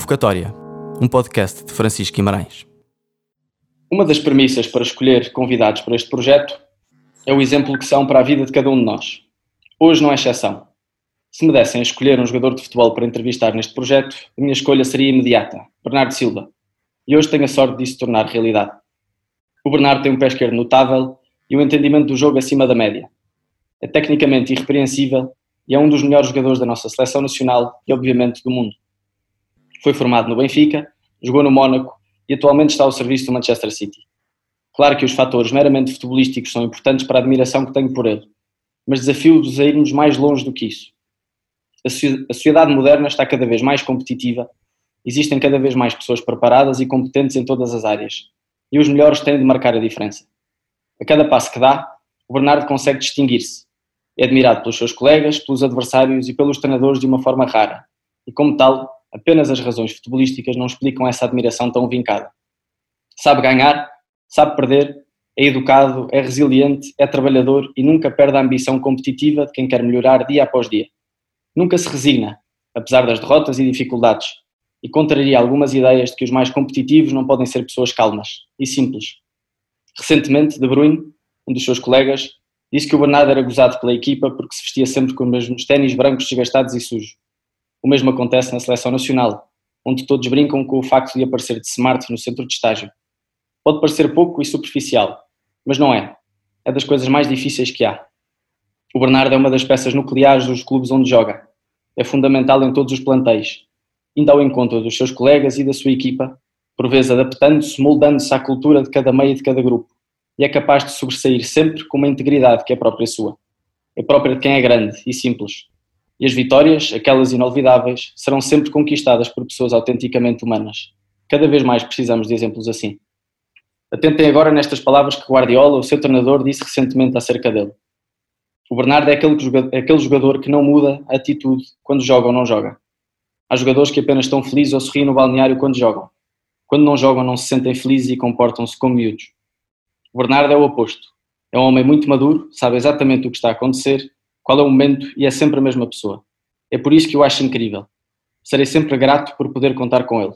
Convocatória, um podcast de Francisco Guimarães. Uma das premissas para escolher convidados para este projeto é o exemplo que são para a vida de cada um de nós. Hoje não é exceção. Se me dessem a escolher um jogador de futebol para entrevistar neste projeto, a minha escolha seria imediata, Bernardo Silva. E hoje tenho a sorte de se tornar realidade. O Bernardo tem um pé esquerdo notável e um entendimento do jogo acima da média. É tecnicamente irrepreensível e é um dos melhores jogadores da nossa seleção nacional e, obviamente, do mundo. Foi formado no Benfica, jogou no Mónaco e atualmente está ao serviço do Manchester City. Claro que os fatores meramente futebolísticos são importantes para a admiração que tenho por ele, mas desafio-vos a irmos mais longe do que isso. A sociedade moderna está cada vez mais competitiva, existem cada vez mais pessoas preparadas e competentes em todas as áreas, e os melhores têm de marcar a diferença. A cada passo que dá, o Bernardo consegue distinguir-se. É admirado pelos seus colegas, pelos adversários e pelos treinadores de uma forma rara, e como tal, Apenas as razões futebolísticas não explicam essa admiração tão vincada. Sabe ganhar, sabe perder, é educado, é resiliente, é trabalhador e nunca perde a ambição competitiva de quem quer melhorar dia após dia. Nunca se resigna, apesar das derrotas e dificuldades, e contraria algumas ideias de que os mais competitivos não podem ser pessoas calmas e simples. Recentemente, De Bruyne, um dos seus colegas, disse que o Bernardo era gozado pela equipa porque se vestia sempre com os mesmos ténis brancos desgastados e sujos. O mesmo acontece na seleção nacional, onde todos brincam com o facto de aparecer de smart no centro de estágio. Pode parecer pouco e superficial, mas não é. É das coisas mais difíceis que há. O Bernardo é uma das peças nucleares dos clubes onde joga. É fundamental em todos os plantéis, indo ao encontro dos seus colegas e da sua equipa, por vezes adaptando-se, moldando-se à cultura de cada meio e de cada grupo, e é capaz de sobressair sempre com uma integridade que é própria sua. É própria de quem é grande e simples, e as vitórias, aquelas inolvidáveis, serão sempre conquistadas por pessoas autenticamente humanas. Cada vez mais precisamos de exemplos assim. Atentem agora nestas palavras que Guardiola, o seu treinador, disse recentemente acerca dele. O Bernardo é aquele, é jogador que não muda a atitude quando joga ou não joga. Há jogadores que apenas estão felizes ou sorriem no balneário quando jogam. Quando não jogam, não se sentem felizes e comportam-se como miúdos. O Bernardo é o oposto. É um homem muito maduro, sabe exatamente o que está a acontecer qual é o momento e é sempre a mesma pessoa. É por isso que eu acho incrível. Serei sempre grato por poder contar com ele.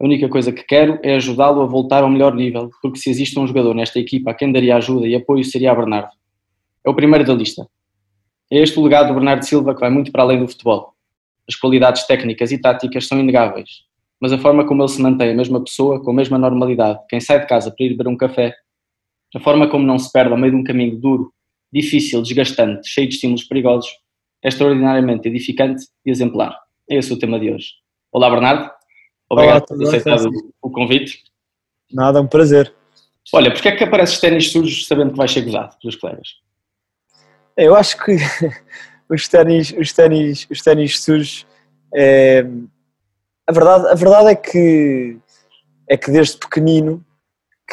A única coisa que quero é ajudá-lo a voltar ao melhor nível, porque se existe um jogador nesta equipa a quem daria ajuda e apoio seria a Bernardo. É o primeiro da lista. É este o legado do Bernardo Silva que vai muito para além do futebol. As qualidades técnicas e táticas são inegáveis, mas a forma como ele se mantém a mesma pessoa, com a mesma normalidade, quem sai de casa para ir beber um café, a forma como não se perde ao meio de um caminho duro difícil, desgastante, cheio de estímulos perigosos, é extraordinariamente edificante e exemplar. É esse o tema de hoje. Olá, Bernardo. Obrigado Olá, por ter aceitado o convite. Nada, é um prazer. Olha, porquê é que apareces ténis sujos sabendo que vais ser gozado pelos colegas? Eu acho que os ténis, os ténis, os ténis sujos, é... a, verdade, a verdade é que, é que desde pequenino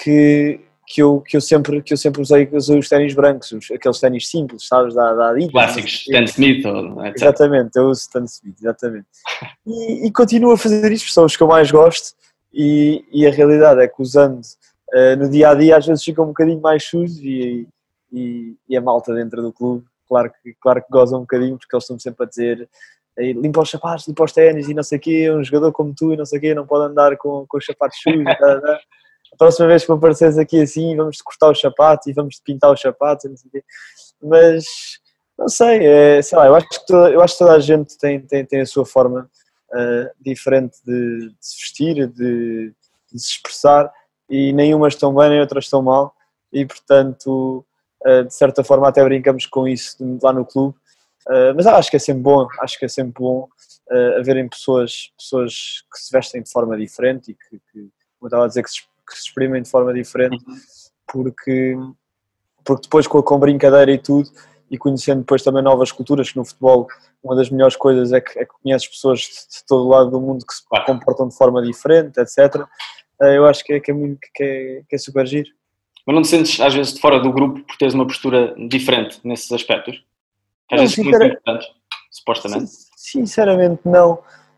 que que eu, que eu, sempre, que eu sempre usei, usei os ténis brancos, os, aqueles ténis simples, sabes, da, da Adidas. Clássicos, Stan Smith. Ou, exatamente, eu uso Stan Smith, exatamente. E, e, continuo a fazer isso, são os que eu mais gosto e, e a realidade é que usando uh, no dia a dia às vezes fica um bocadinho mais sujos e, e, e, a malta dentro do clube, claro que, claro que goza um bocadinho porque eles estão sempre a dizer limpa os sapatos, limpa os ténis e não sei o quê, um jogador como tu e não sei o quê não pode andar com, com os sapatos sujos. tá, tá a próxima vez que apareces aqui assim, vamos cortar os sapatos e vamos pintar os sapatos, não sei o quê. Mas, não sei, é, sei lá, eu acho que toda, eu acho que toda a gente tem, tem, tem a sua forma uh, diferente de, de, se vestir, de, de, se expressar, e nenhuma estão bem, nem outras estão mal, e portanto, uh, de certa forma, até brincamos com isso lá no clube. Uh, mas acho que é sempre bom, acho que é sempre bom haverem pessoas, pessoas que se vestem de forma diferente e que, que como eu estava a dizer, que se que se exprimem de forma diferente, uhum. porque, porque depois com, com brincadeira e tudo, e conhecendo depois também novas culturas, que no futebol uma das melhores coisas é que, é que conheces pessoas de, de todo lado do mundo que se comportam de forma diferente, etc. Eh, eu acho que é, que é, muito, que é, que é super giro. Mas não te sentes às vezes de fora do grupo por teres uma postura diferente nesses aspectos? Que às não, vezes muito importantes, supostamente. Sinceramente não.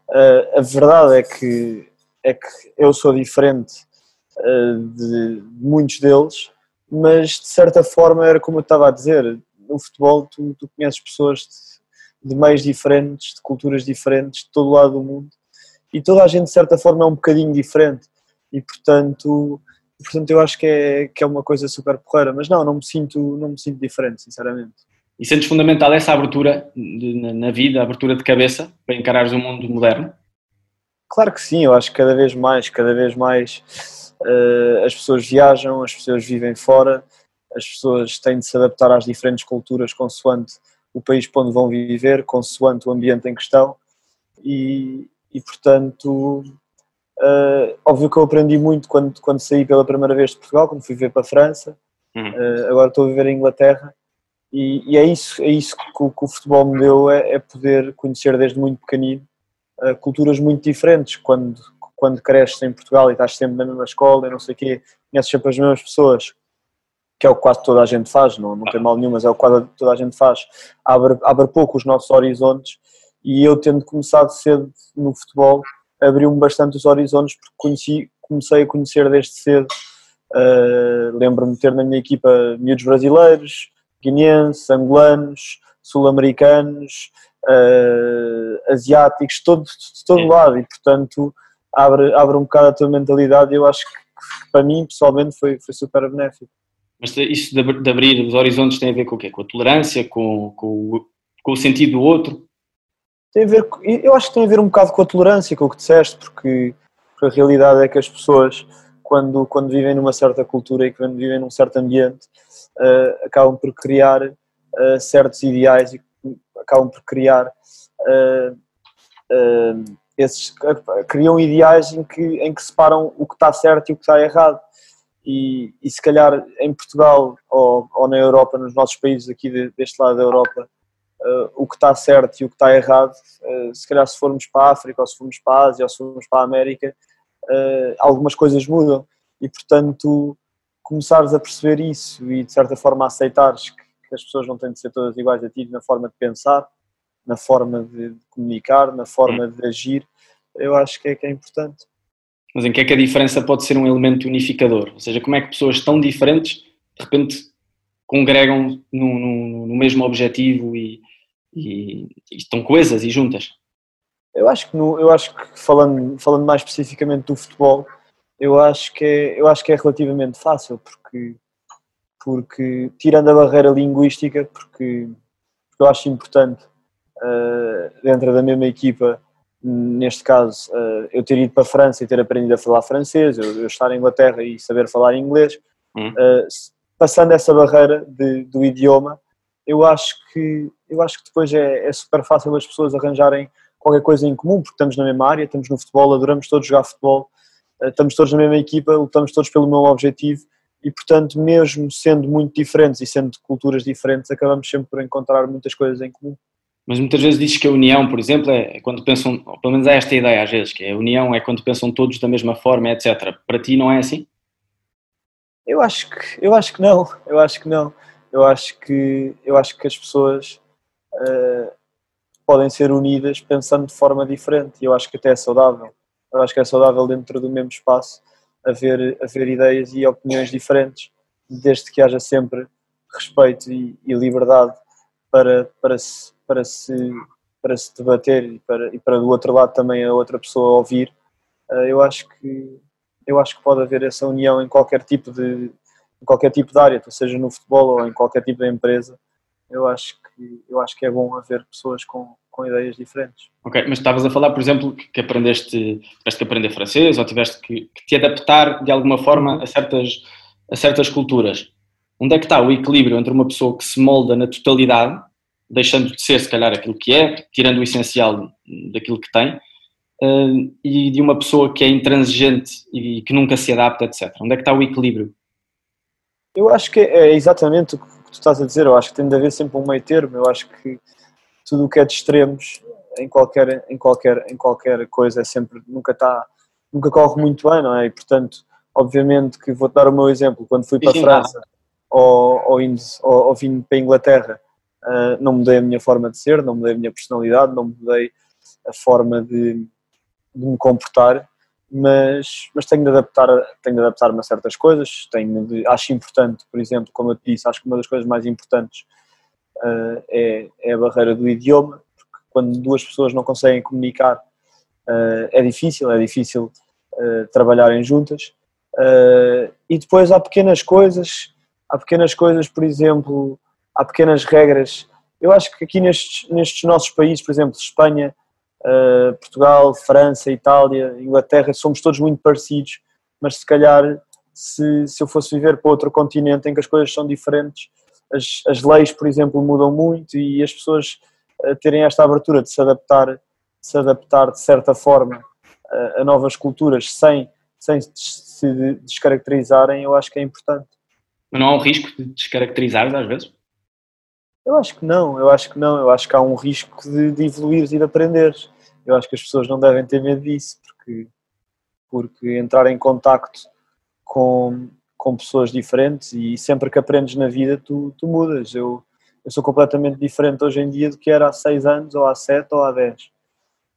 Uh, a verdade é que, é que eu sou diferente de muitos deles, mas de certa forma era como eu estava a dizer, no futebol tu, tu conheces pessoas de, de meios diferentes, de culturas diferentes, de todo lado do mundo e toda a gente de certa forma é um bocadinho diferente e portanto, portanto eu acho que é, que é uma coisa super porreira, mas não, não me sinto, não me sinto diferente, sinceramente. E sentes fundamental essa abertura de, na, na vida, a abertura de cabeça para encarares o mundo moderno? Claro que sim, eu acho que cada vez mais, cada vez mais uh, as pessoas viajam, as pessoas vivem fora, as pessoas têm de se adaptar às diferentes culturas consoante o país para onde vão viver, consoante o ambiente em questão. E, e portanto, uh, óbvio que eu aprendi muito quando, quando saí pela primeira vez de Portugal, quando fui ver para a França, uhum. uh, agora estou a viver em Inglaterra. E, e, é isso, é isso que, o, que o futebol me deu, é, é, poder conhecer desde muito pequenino uh, culturas muito diferentes, quando, quando cresces em Portugal e estás sempre na mesma escola e não sei o quê, conheces sempre as mesmas pessoas, que é o que quase toda a gente faz, não, não tem mal nenhum, mas é o que quase toda a gente faz, abre, abre pouco os nossos horizontes e eu tendo começado cedo no futebol, abriu-me bastante os horizontes porque conheci, comecei a conhecer desde cedo, uh, lembro-me de ter na minha equipa miúdos brasileiros, guineenses, angolanos, sul-americanos, uh, asiáticos, todo, de todo lado e portanto abre, abre um bocado a tua mentalidade e eu acho que, para mim pessoalmente foi, foi super benéfico. Mas isso de abrir os horizontes tem a ver com o quê? Com a tolerância, com, com, com o sentido do outro? Tem a ver, eu acho que tem a ver um bocado com a tolerância, com o que disseste, porque, porque a realidade é que as pessoas, quando, quando vivem numa certa cultura e quando vivem num certo ambiente, uh, acabam por criar uh, certos ideais e acabam por criar uh, esses, criam ideais em que, em que separam o que está certo e o que está errado. E, e se calhar em Portugal ou, ou, na Europa, nos nossos países aqui de, deste lado da Europa, uh, o que está certo e o que está errado, uh, se calhar se formos para a África, ou se formos para a Ásia, ou se formos para a América, uh, algumas coisas mudam. E portanto começares a perceber isso e de certa forma aceitares que, que as pessoas não têm de ser todas iguais a ti na forma de pensar, na forma de comunicar, na forma de agir, eu acho que é, que é importante mas em que é que a diferença pode ser um elemento unificador? Ou seja, como é que pessoas tão diferentes de repente congregam no, no, no mesmo objetivo e, e, e, estão coesas e juntas? Eu acho que, no, eu acho que falando, falando mais especificamente do futebol, eu acho que é, eu acho que é relativamente fácil, porque, porque tirando a barreira linguística, porque, porque eu acho importante dentro da mesma equipa neste caso, eh, eu ter ido para a França e ter aprendido a falar francês, eu, estar em Inglaterra e saber falar inglês, uhum. passando essa barreira de, do idioma, eu acho que eu acho que depois é, é, super fácil as pessoas arranjarem qualquer coisa em comum, porque estamos na mesma área, estamos no futebol, adoramos todos jogar futebol, eh, estamos todos na mesma equipa, lutamos todos pelo mesmo objetivo e, portanto, mesmo sendo muito diferentes e sendo de culturas diferentes, acabamos sempre por encontrar muitas coisas em comum mas muitas vezes dizes que a união, por exemplo, é quando pensam, pelo menos há esta ideia às vezes, que a união é quando pensam todos da mesma forma, etc. Para ti não é assim? Eu acho que, eu acho que não, eu acho que não. Eu acho que, eu acho que as pessoas uh, podem ser unidas pensando de forma diferente e eu acho que até é saudável. Eu acho que é saudável dentro do mesmo espaço haver, haver ideias e opiniões diferentes, desde que haja sempre respeito e, e liberdade para, para se para se, para se debater e para, e para do outro lado também a outra pessoa ouvir, eh, eu acho que eu acho que pode haver essa união em qualquer tipo de em qualquer tipo de área, seja no futebol ou em qualquer tipo de empresa. Eu acho que eu acho que é bom haver pessoas com, com ideias diferentes. Ok, mas estavas a falar, por exemplo, que aprendeste, tiveste que aprender francês ou tiveste que, que te adaptar de alguma forma a certas, a certas culturas. Onde é que está o equilíbrio entre uma pessoa que se molda na totalidade deixando de ser, se calhar, aquilo que é, tirando o essencial daquilo que tem, uh, e de uma pessoa que é intransigente e que nunca se adapta, etc. Onde é que está o equilíbrio? Eu acho que é exatamente o que tu estás a dizer, eu acho que tem de haver sempre um meio termo, eu acho que tudo o que é de extremos em qualquer, em qualquer, em qualquer coisa é sempre, nunca está, nunca corre muito bem, não é? E portanto, obviamente que vou-te dar o meu exemplo, quando fui para a França ou, ou, indo, ou, ou vim para a Inglaterra, Uh, não mudei a minha forma de ser, não mudei a minha personalidade, não mudei a forma de, de me comportar, mas, mas tenho de adaptar tenho de adaptar-me a certas coisas, tenho de, acho importante, por exemplo, como eu te disse, acho que uma das coisas mais importantes uh, é, é a barreira do idioma, porque quando duas pessoas não conseguem comunicar uh, é difícil, é difícil trabalharem juntas. E depois há pequenas coisas, há pequenas coisas, por exemplo, há pequenas regras. Eu acho que aqui nestes, nestes nossos países, por exemplo, Espanha, Portugal, França, Itália, Inglaterra, somos todos muito parecidos, mas se calhar se, se eu fosse viver para outro continente em que as coisas são diferentes, as, as leis, por exemplo, mudam muito e as pessoas terem esta abertura de se adaptar se adaptar de certa forma a, a novas culturas sem, sem se descaracterizarem, eu acho que é importante. Mas não há um risco de descaracterizar às vezes? Eu acho que não, eu acho que não, eu acho que há um risco de, de evoluires e de aprenderes. Eu acho que as pessoas não devem ter medo disso, porque, porque entrar em contacto com, com pessoas diferentes e sempre que aprendes na vida tu, tu mudas. Eu, eu sou completamente diferente hoje em dia do que era há 6 anos, ou há 7 ou há 10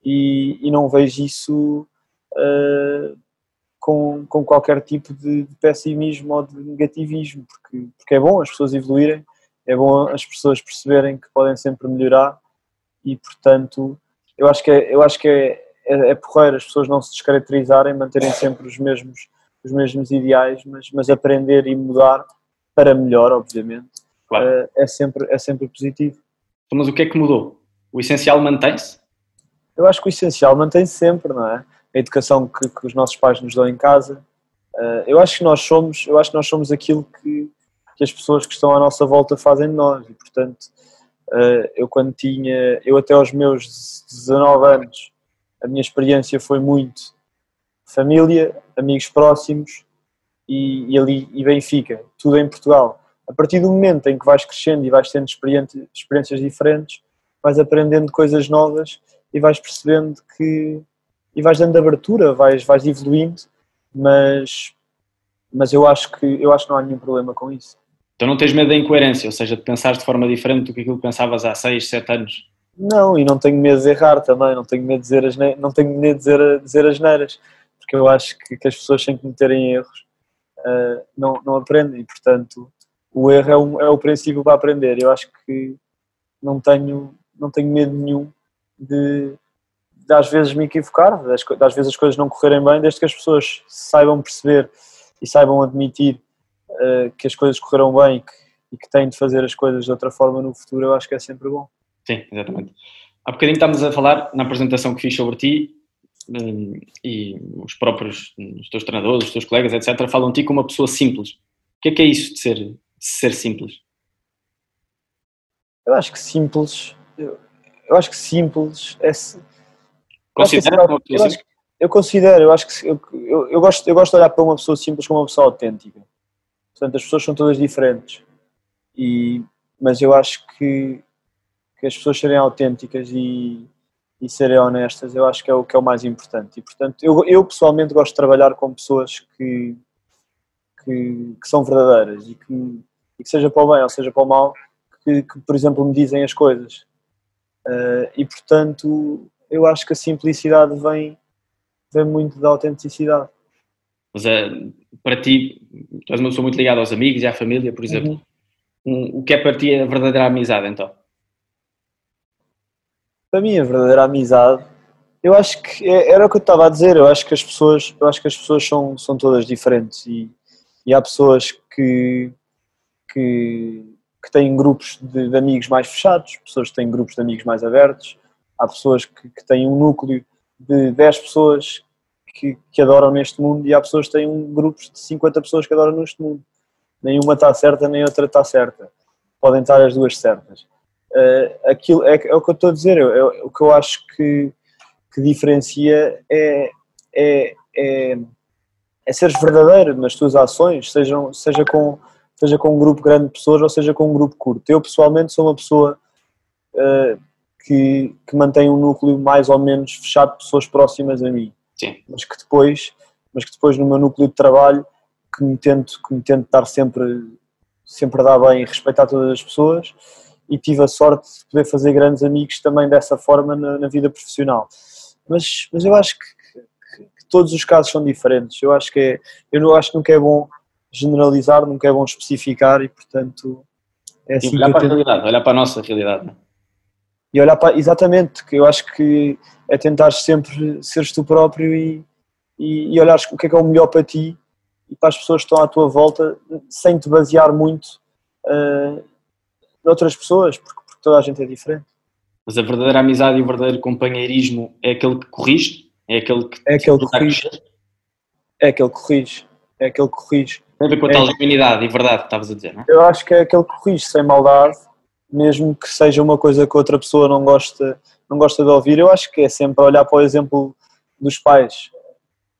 e, e não vejo isso uh, com, com qualquer tipo de, de, pessimismo ou de negativismo, porque, porque é bom as pessoas evoluírem, é bom as pessoas perceberem que podem sempre melhorar e, portanto, eu acho que é, eu acho que é, é, é porreiro as pessoas não se descaracterizarem, manterem sempre os mesmos, os mesmos ideais, mas, mas aprender e mudar para melhor, obviamente, claro. uh, é, sempre, é sempre positivo. Mas o que é que mudou? O essencial mantém-se? eu acho que o essencial mantém-se sempre, não é? A educação que, que, os nossos pais nos dão em casa. Uh, eu acho que nós somos, eu acho que nós somos aquilo que, que as pessoas que estão à nossa volta fazem de nós e, portanto, uh, eu quando tinha, eu até aos meus 19 anos, a minha experiência foi muito família, amigos próximos e, e ali e Benfica, tudo em Portugal. A partir do momento em que vais crescendo e vais tendo experiências diferentes, vais aprendendo coisas novas e vais percebendo que e vais dando abertura, vais, vais evoluindo, mas, mas eu acho que eu acho que não há nenhum problema com isso. Então não tens medo da incoerência, ou seja, de pensar de forma diferente do que aquilo que pensavas há 6, 7 anos? Não, e não tenho medo de errar também, não tenho medo de dizer as, não tenho medo de dizer, dizer as neiras, porque eu acho que, que as pessoas sem cometerem erros uh, não, não aprendem, e portanto o erro é, um, é o princípio para aprender. Eu acho que não tenho, não tenho medo nenhum de, de às vezes me equivocar, das, às vezes as coisas não correrem bem, desde que as pessoas saibam perceber e saibam admitir uh, que as coisas correram bem e que, e que têm de fazer as coisas de outra forma no futuro, eu acho que é sempre bom. Sim, exatamente. Há bocadinho estávamos a falar na apresentação que fiz sobre ti um, e os próprios, os teus treinadores, os teus colegas, etc., falam de ti como uma pessoa simples. O que é que é isso de ser, de ser simples? Eu acho que simples, eu, eu acho que simples é. Considera eu, eu, acho, eu considero, eu acho que eu, eu, eu, gosto, eu gosto de olhar para uma pessoa simples como uma pessoa autêntica. Portanto, as pessoas são todas diferentes. E, mas eu acho que, que as pessoas serem autênticas e, e serem honestas, eu acho que é o que é o mais importante. E portanto, eu, eu pessoalmente gosto de trabalhar com pessoas que, que, que são verdadeiras e que, e que, seja para o bem ou seja para o mal, que, que, por exemplo me dizem as coisas. Uh, e portanto, eu acho que a simplicidade vem, vem muito da autenticidade. Mas uh, para ti, tu és uma pessoa muito ligada aos amigos e à família, por exemplo. Uhum. Um, o que é para ti a verdadeira amizade, então? Para mim, a verdadeira amizade, eu acho que é, era o que eu estava a dizer. Eu acho que as pessoas, eu acho que as pessoas são, são todas diferentes e, e há pessoas que, que que têm grupos de, de, amigos mais fechados, pessoas que têm grupos de amigos mais abertos, há pessoas que, que têm um núcleo de 10 pessoas que, que, adoram neste mundo e há pessoas que têm um grupo de 50 pessoas que adoram neste mundo. Nenhuma está certa, nem outra está certa. Podem estar as duas certas. Uh, aquilo é, é, o que eu estou a dizer, é, o que eu acho que, que diferencia é, é, é, é seres verdadeiro nas tuas ações, sejam, seja com seja com um grupo grande de pessoas ou seja com um grupo curto. Eu pessoalmente sou uma pessoa uh, que, que mantém um núcleo mais ou menos fechado de pessoas próximas a mim. Sim. Mas que depois, mas que depois no meu núcleo de trabalho que me tento, que me tento estar sempre, sempre a dar bem e respeitar todas as pessoas e tive a sorte de poder fazer grandes amigos também dessa forma na, na vida profissional. Mas, mas eu acho que, que, que, todos os casos são diferentes. Eu acho que é, eu não acho que nunca é bom generalizar, nunca é bom especificar e, portanto, é assim olhar para a realidade, olhar para a nossa realidade. E olhar para. Exatamente, que eu acho que é tentar sempre seres tu próprio e, e, e olhares o que é que é o melhor para ti e para as pessoas que estão à tua volta, sem te basear muito uh, noutras pessoas, porque, porque toda a gente é diferente. Mas a verdadeira amizade e o verdadeiro companheirismo é aquele que corrige? É aquele que, é aquele que corrige. É aquele que corrige. É aquele que corrige. Tem a ver com a é tal genuinidade e verdade que estavas a dizer, não é? Eu acho que é aquele que corrige sem maldade, mesmo que seja uma coisa que outra pessoa não gosta, não gosta de ouvir. Eu acho que é sempre olhar para o exemplo dos pais.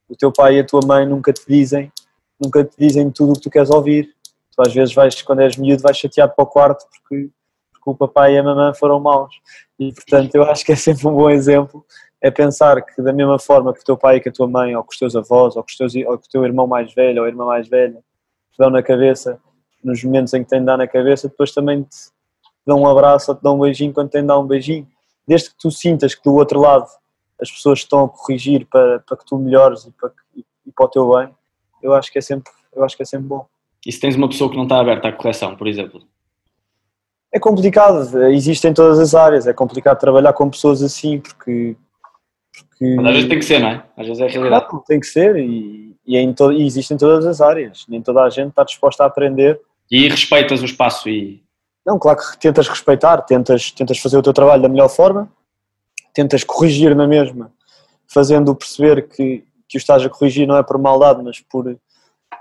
O teu pai e a tua mãe nunca te dizem, nunca te dizem tudo o que tu queres ouvir. Tu às vezes vais, quando és miúdo, vais chateado para o quarto porque, porque o papai e a mamãe foram maus. E portanto eu acho que é sempre um bom exemplo é pensar que da mesma forma que o teu pai e que a tua mãe, ou com os teus avós, ou com, os teus, ou com o teu irmão mais velho ou irmã mais velha, te dão na cabeça, nos momentos em que têm de dar na cabeça, depois também te dão um abraço ou te dão um beijinho quando têm de dar um beijinho. Desde que tu sintas que do outro lado as pessoas estão a corrigir para, para que tu melhores e para, e, e para o teu bem, eu acho que é sempre, eu acho que é sempre bom. E se tens uma pessoa que não está aberta à correção, por exemplo? É complicado, existe em todas as áreas, é complicado trabalhar com pessoas assim, porque porque... Mas às vezes tem que ser, não é? Às vezes é a realidade. Não, tem que ser e, e, é em to, e existe em todas as áreas. Nem toda a gente está disposta a aprender. E respeitas o espaço e... Não, claro que tentas respeitar, tentas, tentas fazer o teu trabalho da melhor forma, tentas corrigir na mesma, fazendo perceber que, que o estás a corrigir não é por maldade, mas, por,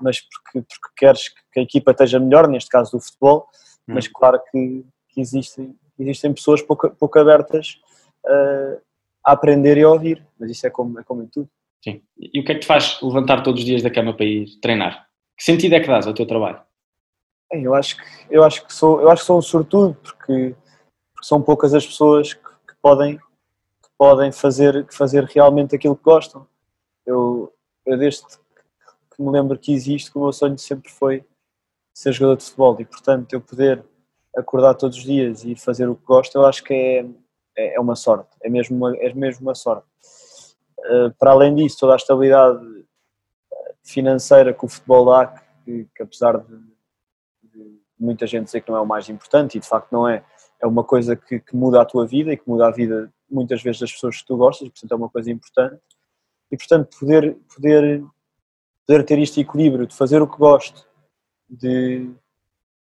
mas porque, porque queres que a equipa esteja melhor, neste caso do futebol, hum. mas claro que, que, existem, existem pessoas pouco, pouco abertas uh, a aprender e a ouvir, mas isso é como, é como em tudo. Sim. E o que é que te faz levantar todos os dias da cama para ir treinar? Que sentido é que dás ao teu trabalho? Eu acho que, eu acho que, sou, eu acho que sou um sortudo, porque, porque são poucas as pessoas que, que, podem, que podem fazer, fazer realmente aquilo que gostam. Eu, eu desde que me lembro que existe, o meu sonho sempre foi ser jogador de futebol e, portanto, eu poder acordar todos os dias e fazer o que gosto, eu acho que é, é, é uma sorte, é mesmo uma, é mesmo uma sorte. Uh, para além disso, toda a estabilidade eh, financeira que o futebol dá, que, que apesar de, muita gente dizer que não é o mais importante, e de facto não é, é uma coisa que, que, muda a tua vida e que muda a vida muitas vezes das pessoas que tu gostas, portanto é uma coisa importante. E portanto poder, poder, poder ter este equilíbrio de fazer o que gosto, de,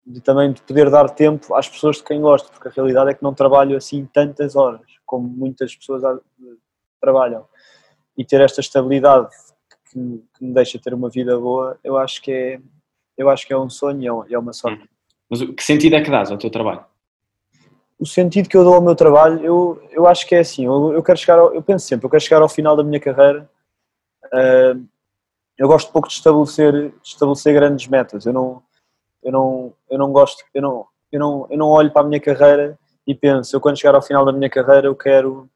de também de poder dar tempo às pessoas de quem gosto, porque a realidade é que não trabalho assim tantas horas como muitas pessoas trabalham. E ter esta estabilidade que, que me deixa ter uma vida boa, eu acho que é, eu acho que é um sonho e é, é uma sorte. Mas que sentido é que dás ao teu trabalho? O sentido que eu dou ao meu trabalho, eu, eu acho que é assim, eu, eu quero chegar, ao, eu penso sempre, eu quero chegar ao final da minha carreira, uh, eu gosto pouco de estabelecer, de estabelecer grandes metas, eu não, eu não, eu não gosto, eu não, eu não, eu não olho para a minha carreira e penso, eu quando chegar ao final da minha carreira eu quero,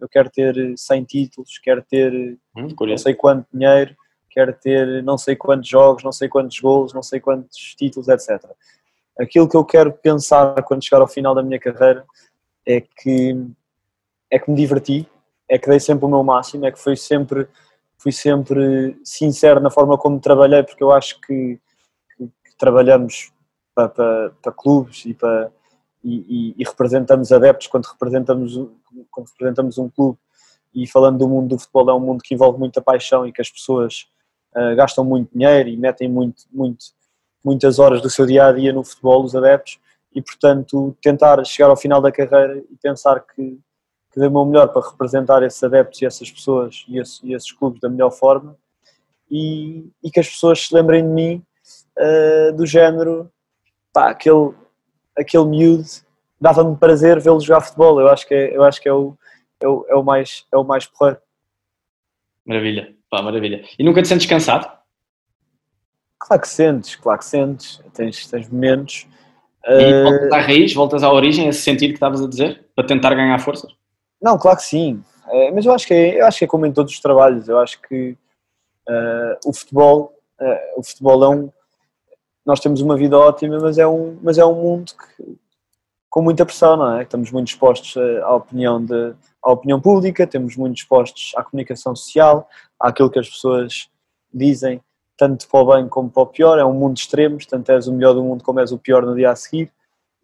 eu quero ter 100 títulos, quero ter hum, não sei quanto dinheiro, quero ter não sei quantos jogos, não sei quantos golos, não sei quantos títulos, etc. Aquilo que eu quero pensar quando chegar ao final da minha carreira é que é que me diverti, é que dei sempre o meu máximo, é que fui sempre fui sempre sincero na forma como trabalhei, porque eu acho que trabalhamos para, para, para clubes e, para, e, e, e, representamos adeptos quando representamos, quando representamos um clube. E falando do mundo do futebol é um mundo que envolve muita paixão e que as pessoas uh, gastam muito dinheiro e metem muito, muito, muitas horas do seu dia a dia no futebol, os adeptos, e portanto tentar chegar ao final da carreira e pensar que, que o meu melhor para representar esses adeptos e essas pessoas e esses, e esses clubes da melhor forma e, e que as pessoas se lembrem de mim uh, do género, pá, aquele, aquele miúdo, dava-me prazer vê-lo jogar futebol, eu acho que é, eu acho que é, o, é, o, é o mais, é o mais porreiro. Maravilha, pá, maravilha. E nunca te sentes cansado? Claro que sentes, claro que sentes, tens, tens momentos. E uh... voltas à raiz, voltas à origem, esse sentido que estavas a dizer, para tentar ganhar forças? Não, claro que sim, é, mas eu acho que, é, eu acho que é como em todos os trabalhos, eu acho que uh, o futebol, uh, o futebol é um, nós temos uma vida ótima, mas é um, mas é um mundo que, com muita pressão, não é? Estamos muito expostos à opinião, de, à opinião pública, temos muito expostos à comunicação social, àquilo que as pessoas dizem, tanto para o bem como para o pior. É um mundo de extremos, tanto és o melhor do mundo como és o pior no dia a seguir.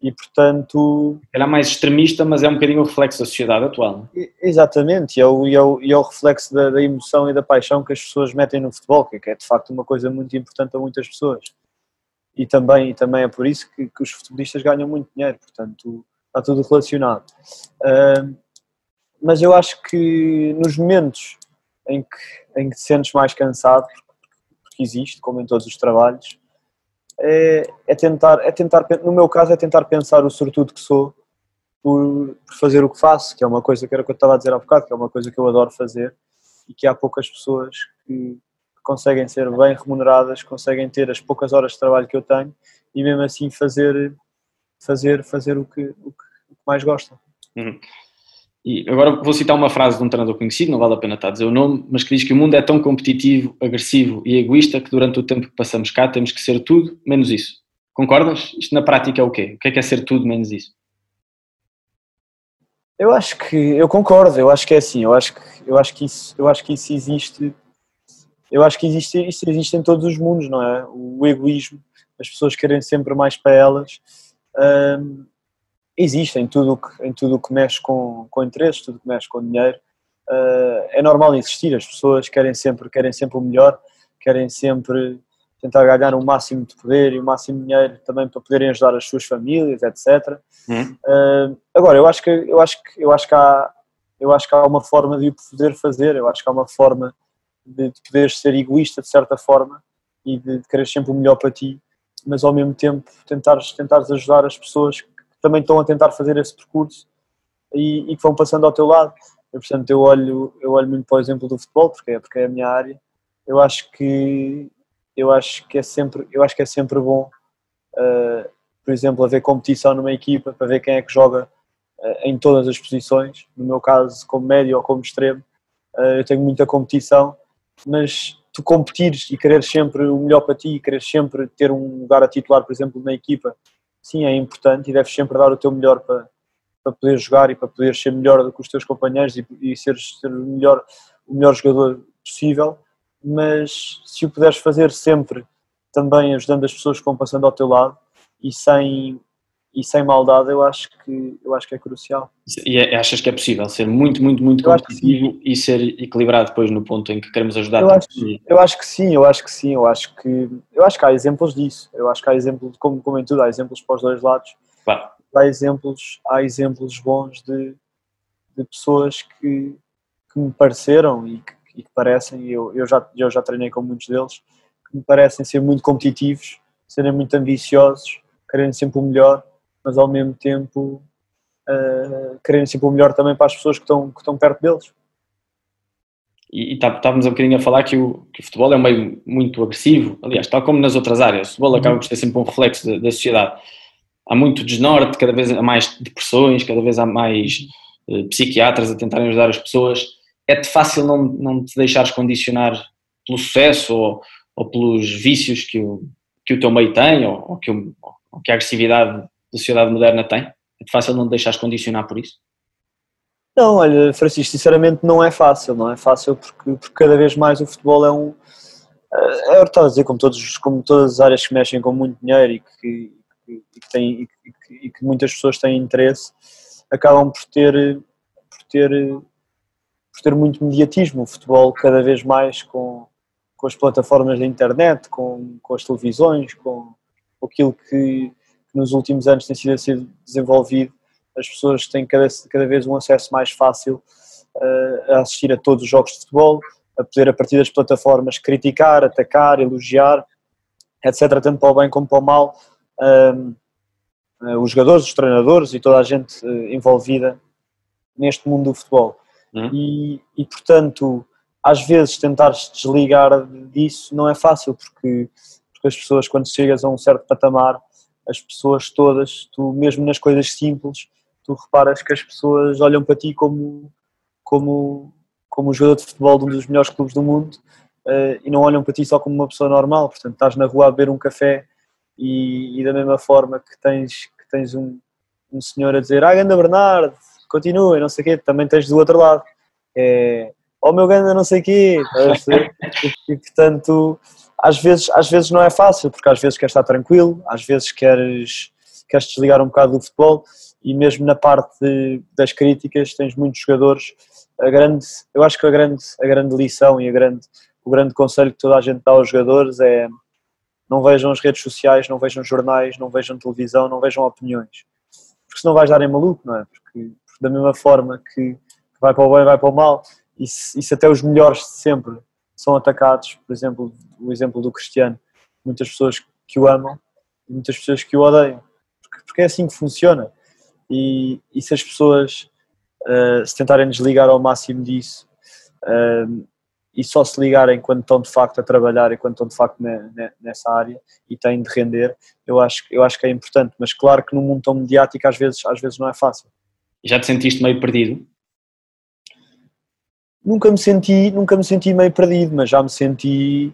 E portanto. Era mais extremista, mas é um bocadinho o reflexo da sociedade atual. Exatamente, e é o, e é o, e é o reflexo da, da, emoção e da paixão que as pessoas metem no futebol, que é de facto uma coisa muito importante a muitas pessoas. E também, e também é por isso que, que os futebolistas ganham muito dinheiro, portanto está tudo relacionado. Uh, mas eu acho que nos momentos em que, em que te sentes mais cansado, porque existe, como em todos os trabalhos, é, é, tentar, é tentar, no meu caso, é tentar pensar o sortudo que sou por, por, fazer o que faço, que é uma coisa que era o que eu estava a dizer há bocado, que é uma coisa que eu adoro fazer e que há poucas pessoas que, que conseguem ser bem remuneradas, conseguem ter as poucas horas de trabalho que eu tenho e mesmo assim fazer, fazer, fazer o, que, o, que, o que mais gostam. Uhum. E agora vou citar uma frase de um treinador conhecido, não vale a pena estar a dizer o nome, mas que diz que o mundo é tão competitivo, agressivo e egoísta que durante o tempo que passamos cá temos que ser tudo menos isso. Concordas? Isto na prática é o quê? O que é que é ser tudo menos isso? Eu acho que eu concordo, eu acho que é assim, eu acho que eu acho que isso, eu acho que isso existe. Eu acho que existe, isso existe em todos os mundos, não é? O egoísmo, as pessoas querem sempre mais para elas. Hum, existe em tudo que, em tudo que mexe com, com interesses, tudo que mexe com dinheiro. Uh, é normal existir, as pessoas querem sempre, querem sempre o melhor, querem sempre tentar ganhar o máximo de poder e o máximo de dinheiro também para poderem ajudar as suas famílias, etc. Uhum. Uh, agora, eu acho que eu acho que eu acho que há eu acho que há uma forma de o poder fazer, eu acho que há uma forma de, de poder ser egoísta de certa forma e de, de querer sempre o melhor para ti, mas ao mesmo tempo tentares, tentares ajudar as pessoas também estão a tentar fazer esse percurso e, e que vão passando ao teu lado. Eu, portanto, eu olho, eu olho muito para o exemplo do futebol, porque é, porque é a minha área. Eu acho que eu acho que é sempre, eu acho que é sempre bom, uh, por exemplo, haver competição numa equipa para ver quem é que joga uh, em todas as posições. No meu caso, como médio ou como extremo, uh, eu tenho muita competição, mas tu competires e quereres sempre o melhor para ti, e quereres sempre ter um lugar a titular, por exemplo, na equipa, sim, é importante e deves sempre dar o teu melhor para, para poder jogar e para poder ser melhor do que os teus companheiros e, e seres ser o melhor, o melhor jogador possível, mas se o puderes fazer sempre também ajudando as pessoas que vão passando ao teu lado e sem e sem maldade eu acho que eu acho que é crucial. E é, achas que é possível ser muito, muito, muito eu competitivo e ser equilibrado depois no ponto em que queremos ajudar? Eu acho, eu acho que sim, eu acho que sim, eu acho que eu acho que há exemplos disso. Eu acho que há exemplos, como, como em tudo, há exemplos para os dois lados. Claro. Há exemplos, há exemplos bons de, de pessoas que, que me pareceram e que, e que parecem, eu, eu, já, eu já treinei com muitos deles, que me parecem ser muito competitivos, serem muito ambiciosos, querendo sempre o melhor mas ao mesmo tempo uh, querendo sempre o melhor também para as pessoas que estão, que estão perto deles. E, e tá, estávamos um bocadinho a falar que o, que o, futebol é um meio muito agressivo, aliás, tal como nas outras áreas, o futebol acaba por ser sempre um reflexo da, da sociedade. Há muito desnorte, cada vez há mais depressões, cada vez há mais uh, psiquiatras a tentarem ajudar as pessoas. É-te fácil não, não te deixares condicionar pelo sucesso ou, ou pelos vícios que o, que o teu meio tem ou, ou que, o, ou que a agressividade da sociedade moderna tem? É fácil não te deixares condicionar por isso? Não, olha, Francisco, sinceramente não é fácil, não é fácil porque, porque cada vez mais o futebol é um. É, é o que estava a dizer, como, todos, como todas as áreas que mexem com muito dinheiro e que, e que, tem, e que, e que muitas pessoas têm interesse, acabam por ter, por ter, por ter muito mediatismo. O futebol, cada vez mais com, com as plataformas da internet, com, com as televisões, com aquilo que, que nos últimos anos tem sido a ser desenvolvido, as pessoas têm cada, cada vez um acesso mais fácil uh, a assistir a todos os jogos de futebol, a poder, a partir das plataformas, criticar, atacar, elogiar, etc., tanto para o bem como para o mal, uh, uh, os jogadores, os treinadores e toda a gente envolvida neste mundo do futebol. Uhum. E, e, portanto, às vezes tentar se desligar disso não é fácil, porque, porque as pessoas, quando chegas a um certo patamar, as pessoas todas, tu mesmo nas coisas simples, tu reparas que as pessoas olham para ti como, como, como jogador de futebol de um dos melhores clubes do mundo uh, e não olham para ti só como uma pessoa normal. Portanto, estás na rua a beber um café e, e da mesma forma que tens, que tens um, um senhor a dizer ah, Ganda Bernardo, continua, não sei o quê, também tens do outro lado. É, oh meu Ganda, não sei o quê. e, e portanto às vezes, às vezes não é fácil, porque às vezes queres estar tranquilo, às vezes queres, queres desligar um bocado do futebol e mesmo na parte de, das críticas tens muitos jogadores. A grande, eu acho que a grande, a grande lição e a grande, o grande conselho que toda a gente dá aos jogadores é não vejam as redes sociais, não vejam jornais, não vejam televisão, não vejam opiniões. Porque senão vais dar em maluco, não é? Porque, porque da mesma forma que, vai para o bem, vai para o mal, e se até os melhores de sempre são atacados, por exemplo, o exemplo do Cristiano, muitas pessoas que o amam e muitas pessoas que o odeiam, porque, porque é assim que funciona. E, e se as pessoas uh, se tentarem desligar ao máximo disso uh, e só se ligarem quando estão de facto a trabalhar e quando estão de facto nessa área e têm de render, eu acho, eu acho que é importante, mas claro que num mundo tão mediático às vezes, às vezes não é fácil. Já te sentiste meio perdido? Nunca me senti, nunca me senti meio perdido, mas já me senti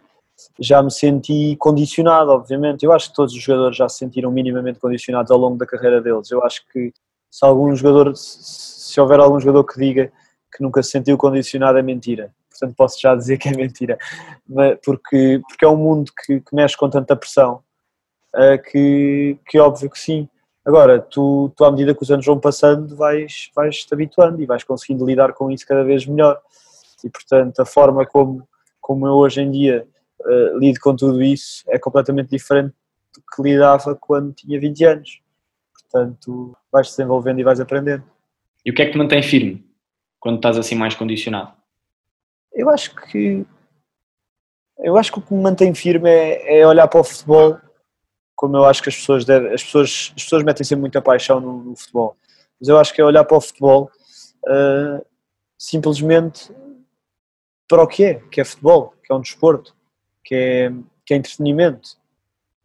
já me senti condicionado, obviamente. Eu acho que todos os jogadores já se sentiram minimamente condicionados ao longo da carreira deles. Eu acho que se algum jogador, se houver algum jogador que diga que nunca se sentiu condicionado, é mentira. Portanto, posso já dizer que é mentira. Porque, porque é um mundo que, que mexe com tanta pressão eh, que, que é óbvio que sim. Agora, tu, tu à medida que os anos vão passando, vais, vais te habituando e vais conseguindo lidar com isso cada vez melhor. E, portanto, a forma como, como eu hoje em dia uh, lido com tudo isso é completamente diferente do que lidava quando tinha 20 anos. Portanto, vais desenvolvendo e vais aprendendo. E o que é que te mantém firme quando estás assim mais condicionado? Eu acho que eu acho que o que me mantém firme é, é olhar para o futebol como eu acho que as pessoas devem, as pessoas, as pessoas metem sempre muita paixão no, no, futebol, mas eu acho que é olhar para o futebol uh, simplesmente para o que é, que é futebol, que é um desporto, que é, que é entretenimento,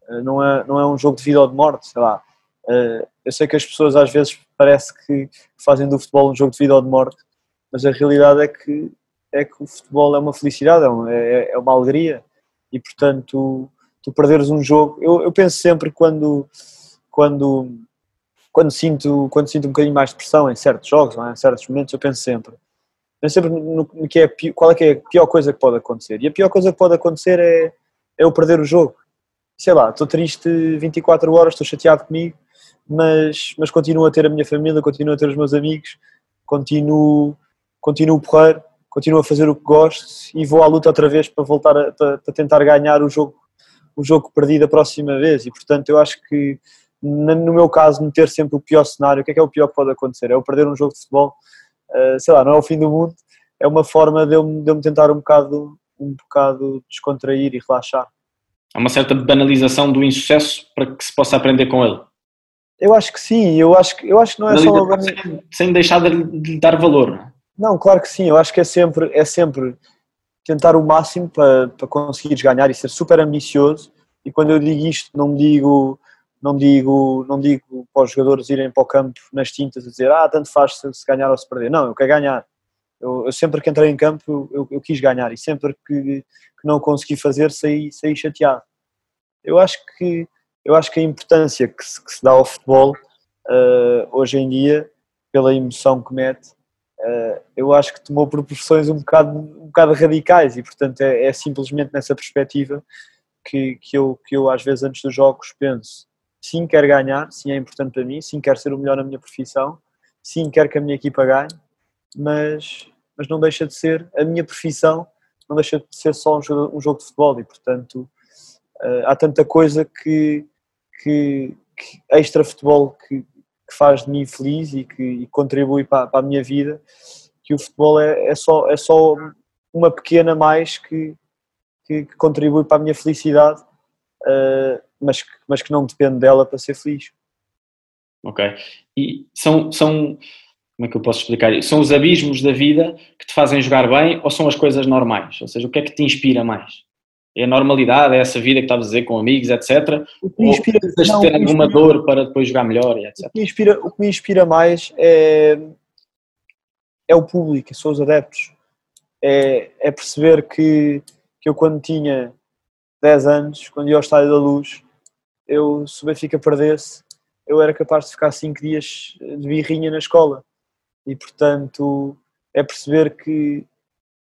uh, não, é, não é um jogo de vida ou de morte, sei lá. Uh, eu sei que as pessoas às vezes parece que fazem do futebol um jogo de vida ou de morte, mas a realidade é que, é que o futebol é uma felicidade, é, é, é uma alegria e portanto tu perderes um jogo. Eu, eu penso sempre quando, quando, quando, sinto, quando sinto um bocadinho mais de pressão em certos jogos, é? em certos momentos, eu penso sempre. Penso sempre no, no que é, qual é, que é a pior coisa que pode acontecer. E a pior coisa que pode acontecer é, é eu perder o jogo. Sei lá, estou triste 24 horas, estou chateado comigo, mas, mas continuo a ter a minha família, continuo a ter os meus amigos, continuo, continuo porreiro, continuo a fazer o que gosto e vou à luta outra vez para voltar a, a tentar ganhar o jogo o jogo perdido a próxima vez e portanto eu acho que no meu caso meter sempre o pior cenário, o que é que é o pior que pode acontecer? É eu perder um jogo de futebol, sei lá, não é o fim do mundo, é uma forma de eu, de eu me tentar um bocado, um bocado descontrair e relaxar. Há uma certa banalização do insucesso para que se possa aprender com ele. Eu acho que sim, eu acho que, eu acho que não é só... Sem, sem deixar de lhe dar valor. Não, claro que sim, eu acho que é sempre, é sempre tentar o máximo para, para conseguires ganhar e ser super ambicioso. E quando eu digo isto, não digo, não digo, não digo para os jogadores irem para o campo nas tintas a dizer ah, tanto faz se, se ganhar ou se perder. Não, eu quero ganhar. Eu, eu sempre que entrei em campo, eu, eu quis ganhar e sempre que, que, não consegui fazer, saí, saí chateado. Eu acho que eu acho que a importância que se, que se dá ao futebol uh, hoje em dia, pela emoção que mete, uh, eu acho que tomou proporções um bocado, um bocado radicais e, portanto, é, é simplesmente nessa perspectiva que, que, eu, que eu, às vezes, antes dos jogos, penso: sim, quero ganhar, sim, é importante para mim, sim, quero ser o melhor na minha profissão, sim, quero que a minha equipa ganhe, mas, mas não deixa de ser a minha profissão, não deixa de ser só um jogo, um jogo de futebol e, portanto, uh, há tanta coisa que, que, que extra futebol que, que faz de mim feliz e que e contribui para, para, a minha vida, que o futebol é, é, só, é só uma pequena mais que, que, que contribui para a minha felicidade, uh, mas, mas que não depende dela para ser feliz. Ok. E são, são, como é que eu posso explicar isso? São os abismos da vida que te fazem jogar bem ou são as coisas normais? Ou seja, o que é que te inspira mais? É a normalidade, é essa vida que estavas a dizer com amigos, etc. O que me inspira, ou precisas não, ter alguma inspira, dor para depois jogar melhor, etc. O que me inspira, o que me inspira mais é, é o público, são os adeptos. É, é perceber que, que eu quando tinha 10 anos, quando ia ao Estádio da Luz, eu, se o Benfica perdesse, eu era capaz de ficar 5 dias de birrinha na escola. E, portanto, é perceber que,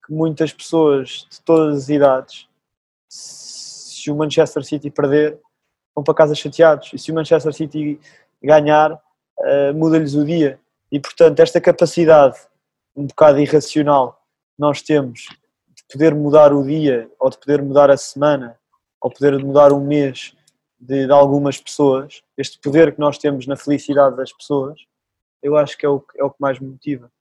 que muitas pessoas de todas as idades se o Manchester City perder, vão para casa chateados. E se o Manchester City ganhar uh, muda-lhes o dia. E portanto, esta capacidade um bocado irracional que nós temos de poder mudar o dia, ou de poder mudar a semana, ou poder mudar um mês de, de algumas pessoas, este poder que nós temos na felicidade das pessoas, eu acho que é o, é o que mais me motiva.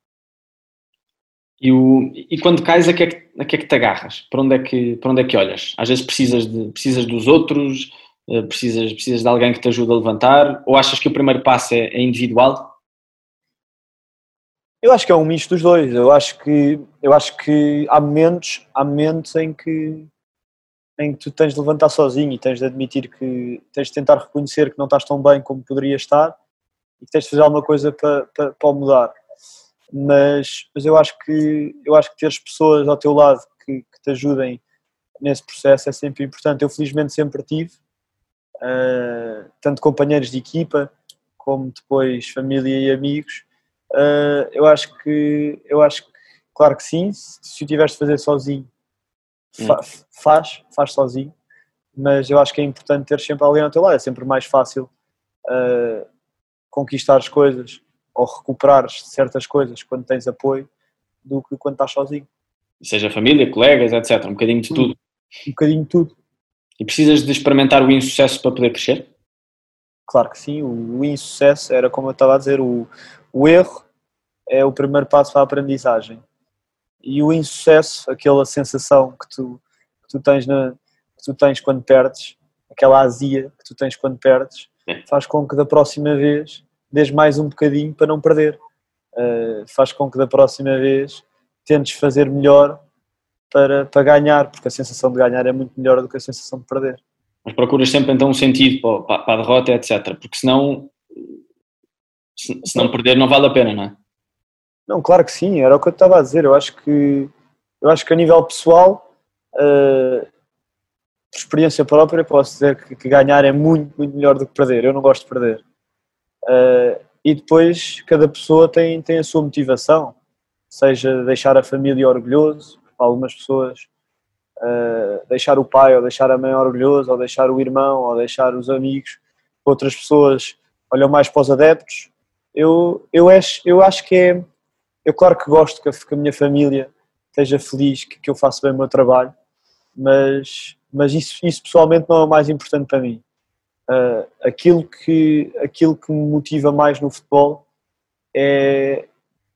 E, o, e quando cais, a que, é que, a que é que te agarras? Para onde é que, para onde é que olhas? Às vezes precisas, de, precisas dos outros, eh, precisas, precisas de alguém que te ajude a levantar, ou achas que o primeiro passo é, é individual? Eu acho que é um misto dos dois. Eu acho que, eu acho que há momentos, há momentos em que em que tu tens de levantar sozinho e tens de admitir que tens de tentar reconhecer que não estás tão bem como poderias estar e que tens de fazer alguma coisa para, para, para mudar. Mas, mas eu acho que eu acho que teres pessoas ao teu lado que, que te ajudem nesse processo é sempre importante. Eu felizmente sempre tive, uh, tanto companheiros de equipa como depois família e amigos. Uh, eu acho que eu acho que claro que sim, se, se o tiveres de fazer sozinho Fa faz, faz sozinho, mas eu acho que é importante ter sempre alguém ao teu lado, é sempre mais fácil uh, conquistar as coisas ou recuperar certas coisas quando tens apoio do que quando estás sozinho. Seja família, colegas, etc. Um bocadinho de tudo. Um bocadinho de tudo. E precisas de experimentar o insucesso para poder crescer? Claro que sim, o, o insucesso era como eu estava a dizer, o, o erro é o primeiro passo para a aprendizagem e o insucesso, aquela sensação que tu, que tu, tens, na, que tu tens quando perdes, aquela azia que tu tens quando perdes, é. faz com que da próxima vez dês mais um bocadinho para não perder. Uh, faz com que da próxima vez tentes fazer melhor para, para ganhar, porque a sensação de ganhar é muito melhor do que a sensação de perder. Mas procuras sempre então um sentido para, para a derrota, etc. Porque senão, se, se não perder, não vale a pena, não é? Não, claro que sim, era o que eu estava a dizer. Eu acho que, eu acho que a nível pessoal, uh, por experiência própria, posso dizer que, que, ganhar é muito, muito melhor do que perder. Eu não gosto de perder. Uh, e depois, cada pessoa tem, tem a sua motivação, seja deixar a família orgulhoso, para algumas pessoas, uh, deixar o pai ou deixar a mãe orgulhoso, ou deixar o irmão, ou deixar os amigos. Outras pessoas olham mais para os adeptos. Eu, eu, acho, eu acho que é eu, claro que gosto que a, que a minha família esteja feliz, que, que, eu faço bem o meu trabalho, mas, mas isso, isso pessoalmente não é o mais importante para mim. Uh, aquilo, que, aquilo que me motiva mais no futebol é,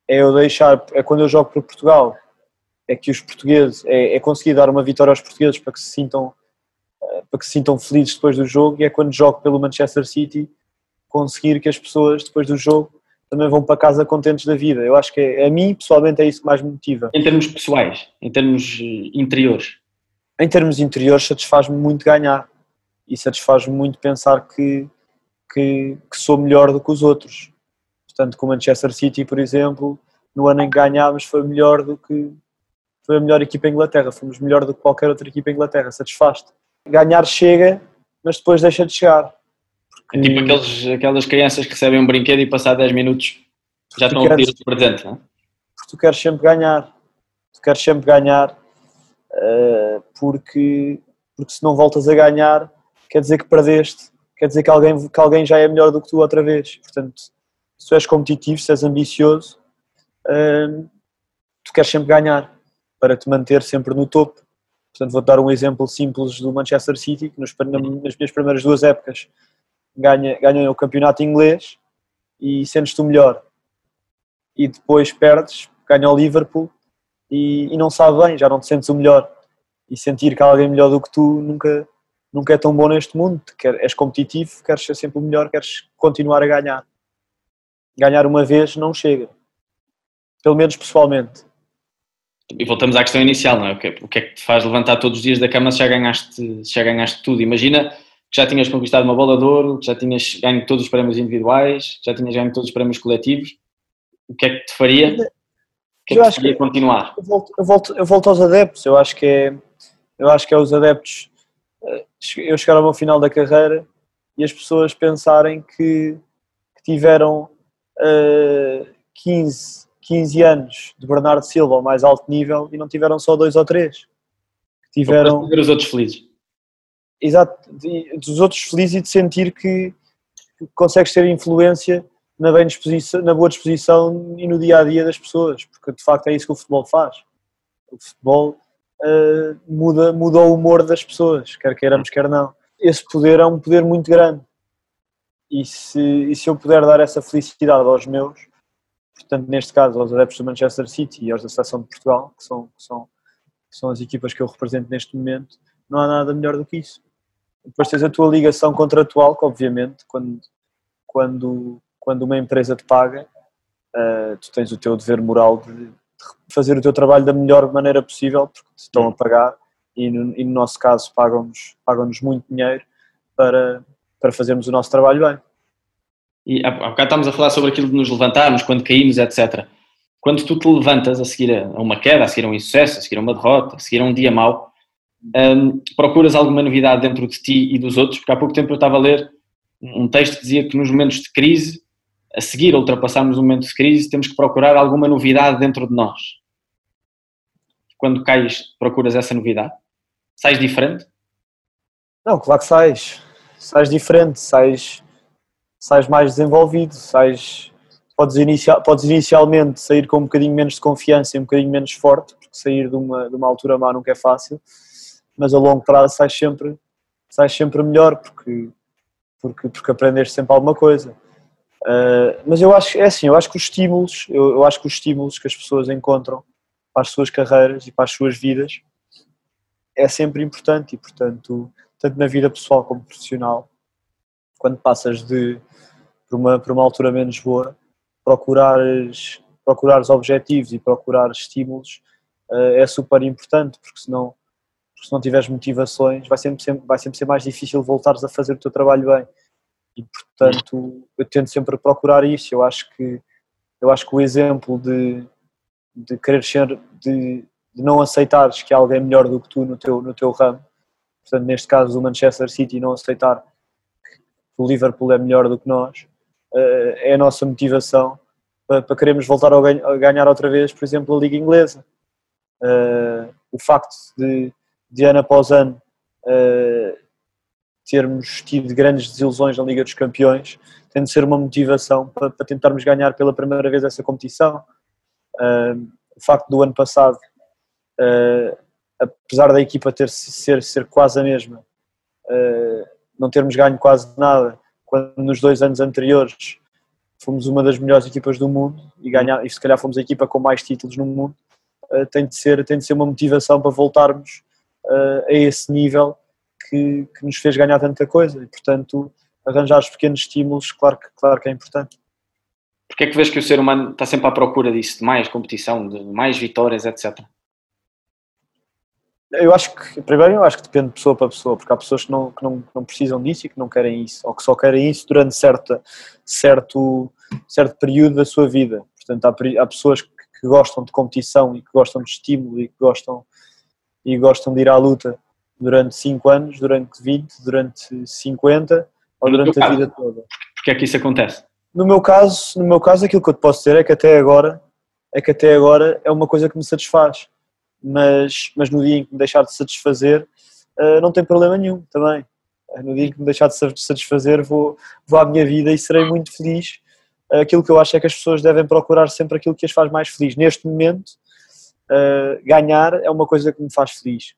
é eu deixar, é quando eu jogo para Portugal, é que os portugueses, é, é conseguir dar uma vitória aos portugueses para que se sintam uh, para que se sintam felizes depois do jogo e é quando jogo pelo Manchester City conseguir que as pessoas depois do jogo também vão para casa contentes da vida. Eu acho que é, a mim, pessoalmente, é isso que mais me motiva. Em termos pessoais, em termos eh, interiores? Em termos interiores, satisfaz-me muito ganhar e satisfaz-me muito pensar que, que, que, sou melhor do que os outros. Portanto, com o Manchester City, por exemplo, no ano em que ganhámos, foi melhor do que. Foi a melhor equipa em Inglaterra, fomos melhor do que qualquer outra equipa em Inglaterra, satisfaz-te. Ganhar chega, mas depois deixa de chegar é tipo aqueles, aquelas crianças que recebem um brinquedo e passar 10 minutos já estão a pedir o presente, não é? Porque tu queres sempre ganhar. Tu queres sempre ganhar uh, porque, porque se não voltas a ganhar quer dizer que perdeste, quer dizer que alguém, que alguém já é melhor do que tu outra vez. Portanto, se tu és competitivo, se és ambicioso, uh, tu queres sempre ganhar para te manter sempre no topo. Portanto, vou dar um exemplo simples do Manchester City, que nos, nas minhas primeiras duas épocas ganha, ganha o campeonato inglês e sentes-te o melhor. E depois perdes, ganha o Liverpool e, e, não sabe bem, já não te sentes o melhor. E sentir que há alguém melhor do que tu nunca, nunca é tão bom neste mundo. Quer, és competitivo, queres ser sempre o melhor, queres continuar a ganhar. Ganhar uma vez não chega. Pelo menos pessoalmente. E voltamos à questão inicial, não é? O que, é, é que te faz levantar todos os dias da cama se já ganhaste, se já ganhaste tudo? Imagina que já tinhas conquistado uma bola de ouro, que já tinhas ganho todos os prémios individuais, que já tinhas ganho todos os prémios coletivos, o que é que te faria? O que é que te faria que continuar? Eu volto, eu, volto, eu volto aos adeptos, eu acho que é, eu acho que é os adeptos, eh, eu chegar ao final da carreira e as pessoas pensarem que, que tiveram uh, 15, 15 anos de Bernardo Silva ao mais alto nível e não tiveram só dois ou três. Que tiveram... Para os outros felizes exato, dos outros felizes e de sentir que, consegues ter influência na, bem disposição, na boa disposição e no dia a dia das pessoas, porque de facto é isso que o futebol faz. O futebol uh, muda, muda o humor das pessoas, quer queiramos, quer não. Esse poder é um poder muito grande. E se, e se eu puder dar essa felicidade aos meus, portanto, neste caso, aos adeptos do Manchester City e aos da Seleção de Portugal, que são, que são, que são as equipas que eu represento neste momento, não há nada melhor do que isso. Depois tens a tua ligação contratual, que obviamente, quando, quando, quando uma empresa te paga, uh, tu tens o teu dever moral de, de, fazer o teu trabalho da melhor maneira possível, porque te estão a pagar e no, e no nosso caso pagam-nos pagam muito dinheiro para, para fazermos o nosso trabalho bem. E há bocado estamos a falar sobre aquilo de nos levantarmos, quando caímos, etc. Quando tu te levantas a seguir a uma queda, a seguir a um insucesso, a seguir a uma derrota, a seguir a um dia mau, um, procuras alguma novidade dentro de ti e dos outros? Porque há pouco tempo eu estava a ler um texto que dizia que nos momentos de crise, a seguir a ultrapassarmos um momento de crise, temos que procurar alguma novidade dentro de nós. Quando cais, procuras essa novidade? Sais diferente? Não, claro que sais. Sais diferente, sais, sais mais desenvolvido, sais, podes, inicial, podes inicialmente sair com um bocadinho menos de confiança e um bocadinho menos forte, porque sair de uma, de uma altura má nunca é fácil mas a longo prazo sai sempre, sai sempre melhor porque, porque, porque aprendes sempre alguma coisa. Uh, mas eu acho, é assim, eu acho que os estímulos, eu, eu, acho que os estímulos que as pessoas encontram para as suas carreiras e para as suas vidas é sempre importante e, portanto, tanto na vida pessoal como profissional, quando passas de por uma, por uma altura menos boa, procurares, procurares objetivos e procurar estímulos uh, é super importante, porque senão porque se não tiveres motivações vai sempre, sempre, vai sempre ser mais difícil voltares a fazer o teu trabalho bem. E portanto eu tento sempre procurar isso. Eu acho que, eu acho que o exemplo de, de querer ser, de, de não aceitares que alguém é melhor do que tu no teu, no teu ramo, portanto neste caso o Manchester City não aceitar que o Liverpool é melhor do que nós, eh, é a nossa motivação para, para queremos voltar a ganhar outra vez, por exemplo, a Liga Inglesa. Uh, o facto de, de ano após ano uh, termos tido grandes desilusões na Liga dos Campeões, tem de ser uma motivação para, para tentarmos ganhar pela primeira vez essa competição. Uh, o facto do ano passado, uh, apesar da equipa ter ser, ser quase a mesma, não termos ganho quase nada, quando nos dois anos anteriores fomos uma das melhores equipas do mundo e, ganhar, e se calhar fomos a equipa com mais títulos no mundo, tem de ser, tem de ser uma motivação para voltarmos uh, a esse nível que, que, nos fez ganhar tanta coisa e, portanto, arranjar os pequenos estímulos, claro que, claro que é importante. Porquê é que vês que o ser humano está sempre à procura disso, de mais competição, de mais vitórias, etc? Eu acho que, primeiro, eu acho que depende de pessoa para pessoa, porque há pessoas que não, que não, que não precisam disso e que não querem isso, ou que só querem isso durante certa, certo, certo período da sua vida. Portanto, há, há pessoas que, que gostam de competição e que gostam de estímulo e que gostam e gostam de ir à luta durante 5 anos, durante 20, durante 50 ou durante a caso, vida toda. Porque é que isso acontece? No meu caso, no meu caso aquilo que eu te posso dizer é que até agora é que até agora é uma coisa que me satisfaz. Mas, mas no dia em que me deixar de satisfazer, uh, não tem problema nenhum também. Uh, no dia em que me deixar de satisfazer, vou, vou à minha vida e serei muito feliz. Uh, aquilo que eu acho é que as pessoas devem procurar sempre aquilo que as faz mais feliz. Neste momento, uh, ganhar é uma coisa que me faz feliz,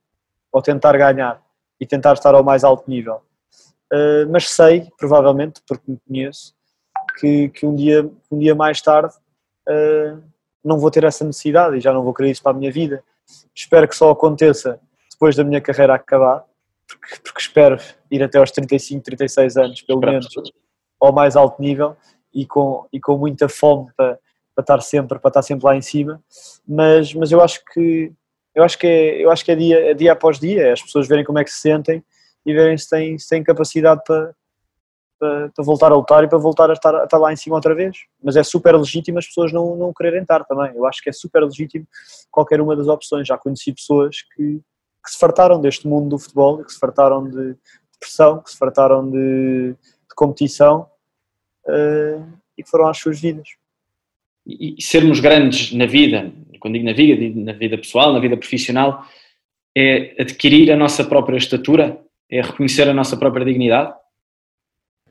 ou tentar ganhar e tentar estar ao mais alto nível. Uh, mas sei, provavelmente, porque me conheço, que, que um, dia, um dia mais tarde uh, não vou ter essa necessidade e já não vou querer isso para a minha vida. Espero que só aconteça depois da minha carreira acabar, porque, porque espero ir até aos 35, 36 anos, pelo menos, ao mais alto nível e com, e com muita fome para, para estar sempre para estar sempre lá em cima. Mas mas eu acho que eu acho que é, eu acho que é dia é dia após dia é as pessoas verem como é que se sentem e verem se têm, se têm capacidade para, para, para, voltar a lutar e para voltar a estar, a estar lá em cima outra vez. Mas é super legítimo as pessoas não, não quererem estar também. Eu acho que é super legítimo qualquer uma das opções. Já conheci pessoas que, que se fartaram deste mundo do futebol que se fartaram de, de pressão que se fartaram de, de competição uh, e que foram às suas vidas e sermos grandes na vida, quando digo na vida, digo na vida pessoal, na vida profissional, é adquirir a nossa própria estatura, é reconhecer a nossa própria dignidade?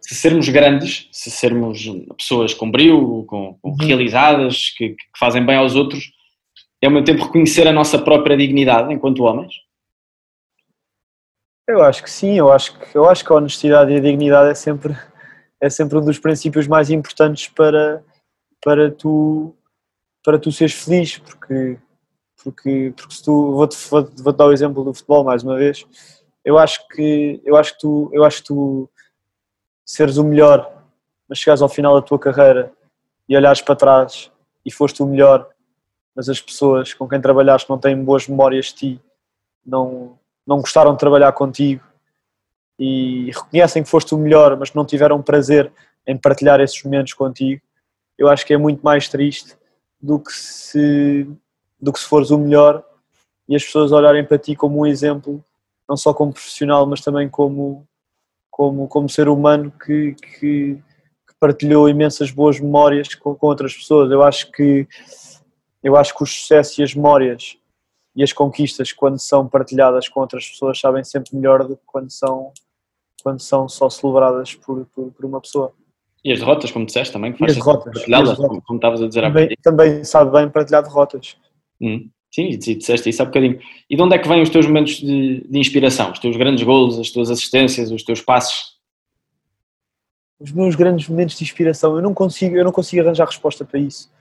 se sermos grandes, se sermos pessoas com brilho, com, com realizadas, que, que, fazem bem aos outros, é ao mesmo tempo reconhecer a nossa própria dignidade enquanto homens? Eu acho que sim, eu acho que, eu acho que a honestidade e a dignidade é sempre, é sempre um dos princípios mais importantes para, para, tu, para tu seres feliz, porque, porque, porque se tu, vou-te vou, vou dar o exemplo do futebol mais uma vez, eu acho que, eu acho que tu, eu acho que tu seres o melhor, mas chegares ao final da tua carreira e olhares para trás e foste o melhor, mas as pessoas com quem trabalhaste não têm boas memórias de ti, não, não gostaram de trabalhar contigo e reconhecem que foste o melhor, mas não tiveram prazer em partilhar esses momentos contigo, eu acho que é muito mais triste do que se, do que se fores o melhor e as pessoas olharem para ti como um exemplo, não só como profissional, mas também como, como, como ser humano que, que, que partilhou imensas boas memórias com, com, outras pessoas. Eu acho que eu acho que os sucessos e as memórias e as conquistas quando são partilhadas com outras pessoas sabem sempre melhor do que quando são quando são só celebradas por, por, por uma pessoa. E as derrotas, como disseste também, que faz derrotas, partilhá-las, como, como estavas a dizer também, há também sabe bem partilhar derrotas. Hum. Sim, disseste isso há bocadinho. E de onde é que vêm os teus momentos de, de inspiração? Os teus grandes gols, as tuas assistências, os teus passos? Os meus grandes momentos de inspiração, eu não consigo, eu não consigo arranjar resposta para isso.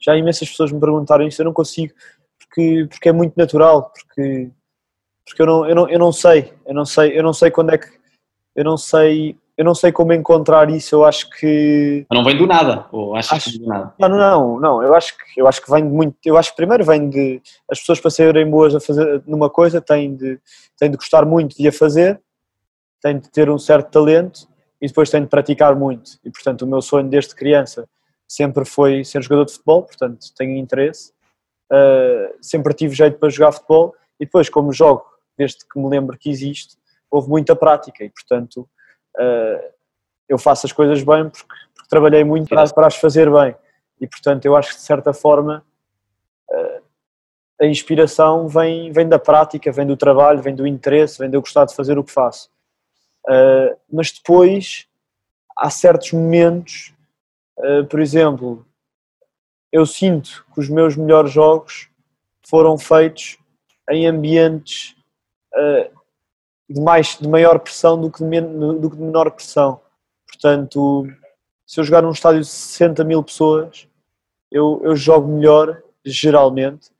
Já imensas pessoas me perguntaram isso, eu não consigo, porque, porque é muito natural, porque, porque eu, não, eu, não, eu não sei, eu não sei, eu não sei quando é que, eu não sei eu não sei como encontrar isso, eu acho que... Não vem do nada, ou achas acho, que vem do nada? Não, não, não, eu acho, que, eu acho que vem de muito, eu acho que primeiro vem de, as pessoas para serem boas a fazer numa coisa têm de, têm de gostar muito de a fazer, têm de ter um certo talento e depois têm de praticar muito, e portanto o meu sonho desde criança sempre foi ser jogador de futebol, portanto tenho interesse, uh, sempre tive jeito para jogar futebol e depois como jogo, desde que me lembro que existe, houve muita prática e portanto uh, eu faço as coisas bem porque, porque trabalhei muito para, para, as fazer bem. E portanto eu acho que de certa forma uh, a inspiração vem, vem da prática, vem do trabalho, vem do interesse, vem de eu gostar de fazer o que faço. Uh, mas depois há certos momentos, por exemplo, eu sinto que os meus melhores jogos foram feitos em ambientes de, mais, de maior pressão do que de, men, do que de menor pressão. Portanto, se eu jogar num estádio de 60 mil pessoas, eu, eu jogo melhor, geralmente,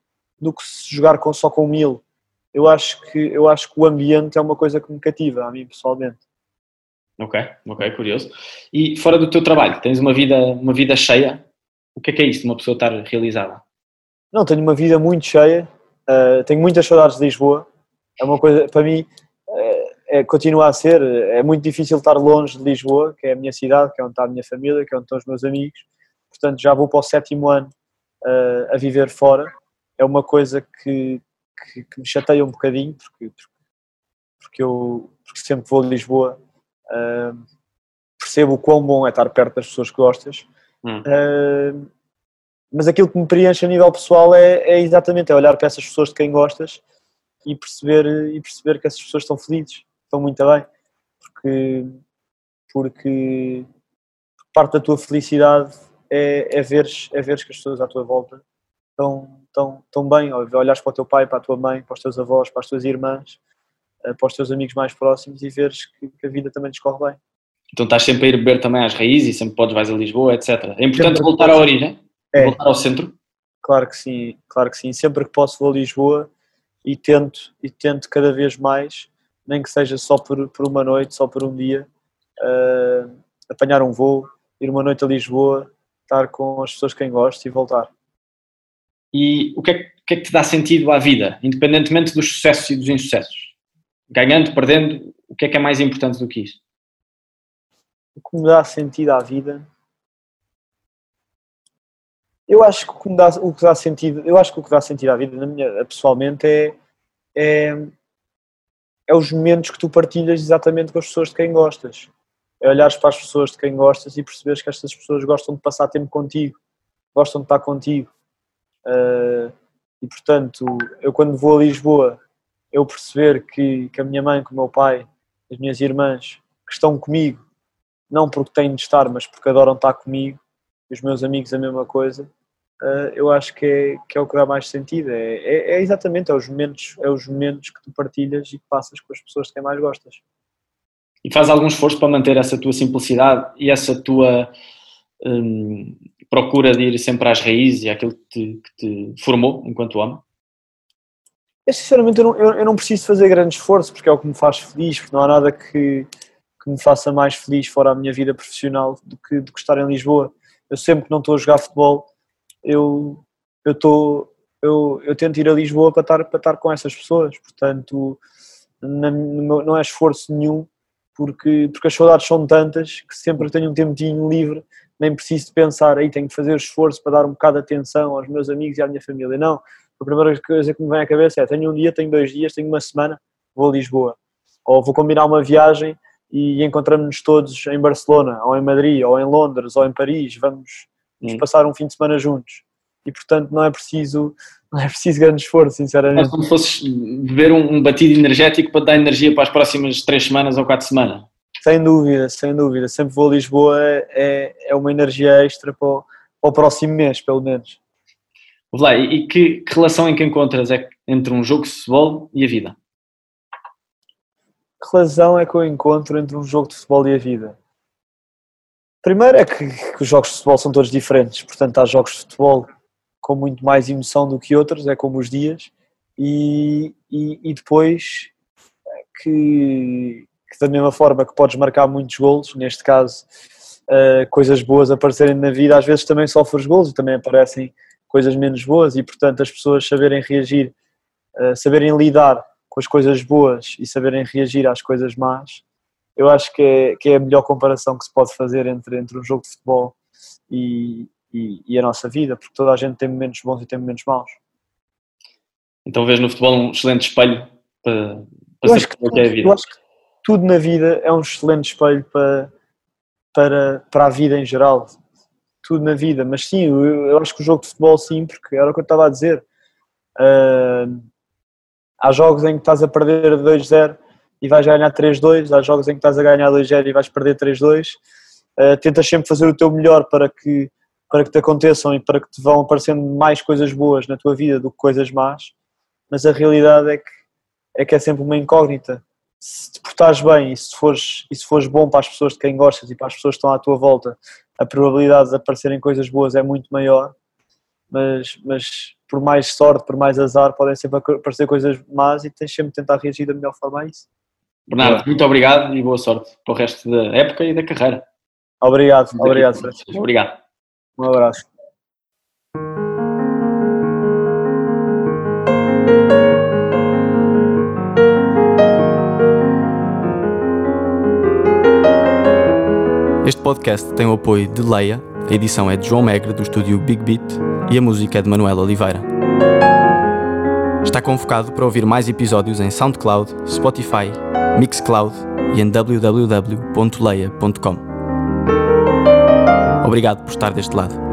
do que se jogar com, só com mil. Eu acho, que, eu acho que o ambiente é uma coisa que me cativa, a mim pessoalmente. Ok, ok, curioso. E fora do teu trabalho, tens uma vida, uma vida cheia? O que é que é isso de uma pessoa estar realizada? Não, tenho uma vida muito cheia, uh, tenho muitas saudades de Lisboa. É uma coisa, para mim, é, continua a ser, é muito difícil estar longe de Lisboa, que é a minha cidade, que é onde está a minha família, que é onde estão os meus amigos. Portanto, já vou para o sétimo ano uh, a viver fora. É uma coisa que, que, que me chateia um bocadinho, porque, porque eu porque sempre vou a Lisboa, uh, percebo o quão bom é estar perto das pessoas que gostas. Hum. Uh, mas aquilo que me preenche a nível pessoal é, é exatamente é olhar para essas pessoas de quem gostas e perceber, e perceber que essas pessoas estão felizes muito bem, porque, porque parte da tua felicidade é, é, veres, é veres que as pessoas à tua volta estão, estão, estão bem, olhares para o teu pai, para a tua mãe, para os teus avós, para as tuas irmãs, eh, para os teus amigos mais próximos e veres que, que a vida também discorre bem. Então estás sempre a ir beber também às raízes e sempre podes vais a Lisboa, etc. É importante sempre voltar à origem, é. voltar ao centro. Claro que sim, claro que sim. Sempre que posso vou a Lisboa e tento, e tento cada vez mais nem que seja só por, por uma noite, só por um dia, uh, apanhar um voo, ir uma noite a Lisboa, estar com as pessoas que quem gosto e voltar. E o que, é, o que é que te dá sentido à vida, independentemente dos sucessos e dos insucessos? Ganhando, perdendo, o que é que é mais importante do que isso? O que me dá sentido à vida eu acho que o que, dá, o que dá sentido, eu acho que o que dá sentido à vida, na minha, pessoalmente, é, é, é os momentos que tu partilhas exatamente com as pessoas de quem gostas. É olhares para as pessoas de quem gostas e perceberes que estas pessoas gostam de passar tempo contigo, gostam de estar contigo. Uh, e portanto, eu quando vou a Lisboa, eu perceber que, que a minha mãe, que o meu pai, as minhas irmãs que estão comigo não porque têm de estar, mas porque adoram estar comigo, os meus amigos a mesma coisa, uh, eu acho que é, que é o que dá mais sentido. É, é, é, exatamente, é os, momentos, é os momentos que tu partilhas e que passas com as pessoas que quem mais gostas. E faz algum esforço para manter essa tua simplicidade e essa tua hum, procura de ir sempre às raízes e àquilo que te, que te formou enquanto homem? Eu, sinceramente, eu não, eu, eu não, preciso fazer grande esforço porque é o que me faz feliz, porque não há nada que, que me faça mais feliz fora a minha vida profissional do que, do que estar em Lisboa. Eu sempre que não estou a jogar futebol, eu, eu, estou, eu, eu tento ir a Lisboa para estar, para estar com essas pessoas, portanto, não é esforço nenhum, porque, porque as saudades são tantas que sempre tenho um tempinho livre, nem preciso de pensar, aí tenho que fazer esforço para dar um bocado de atenção aos meus amigos e à minha família. Não, a primeira coisa que me vem à cabeça é: tenho um dia, tenho dois dias, tenho uma semana, vou a Lisboa. Ou vou combinar uma viagem e encontramos-nos todos em Barcelona, ou em Madrid, ou em Londres, ou em Paris. Vamos, vamos passar um fim de semana juntos. E portanto não é preciso, não é preciso grande esforço, sinceramente. É como se fosses beber um, um batido energético para dar energia para as próximas três semanas ou quatro semanas. Sem dúvida, sem dúvida. Sempre vou a Lisboa, é, é uma energia extra para o, para o próximo mês, pelo menos. Lá, e que, que, relação é que encontras é entre um jogo de futebol e a vida? Que relação é que eu encontro entre um jogo de futebol e a vida? Primeiro é que, que os jogos de futebol são todos diferentes, portanto há jogos de futebol com muito mais emoção do que outros, é como os dias, e, e, e depois que, que, da mesma forma que podes marcar muitos golos, neste caso uh, coisas boas aparecerem na vida, às vezes também sofres golos e também aparecem coisas menos boas e, portanto, as pessoas saberem reagir, uh, saberem lidar com as coisas boas e saberem reagir às coisas más, eu acho que é, que é a melhor comparação que se pode fazer entre, entre um jogo de futebol e, e, e a nossa vida, porque toda a gente tem momentos bons e tem momentos maus. Então vês no futebol um excelente espelho para, para eu que, que é a vida. Eu acho que tudo na vida é um excelente espelho para, para, para a vida em geral tudo na vida, mas sim, eu, eu, acho que o jogo de futebol sim, porque era o que eu estava a dizer. Uh, há jogos em que estás a perder 2-0 e vais ganhar 3-2, há jogos em que estás a ganhar 2-0 e vais perder 3-2. Uh, ah, tentas sempre fazer o teu melhor para que, para que te aconteçam e para que te vão aparecendo mais coisas boas na tua vida do que coisas más, mas a realidade é que é, que é sempre uma incógnita. Se te portares bem e se, fores, e se fores bom para as pessoas de quem gostas e para as pessoas que estão à tua volta, a probabilidade de aparecerem coisas boas é muito maior, mas, mas por mais sorte, por mais azar, podem sempre aparecer coisas más e tens sempre de tentar reagir da melhor forma a isso. Bernardo, muito obrigado e boa sorte para o resto da época e da carreira. Obrigado, obrigado, Francisco. Obrigado. Um abraço. Este podcast tem o apoio de Leia, a edição é de João Megre, do estúdio Big Beat, e a música é de Manuel Oliveira. Está convocado para ouvir mais episódios em SoundCloud, Spotify, Mixcloud e em www.leia.com. Obrigado por estar deste lado.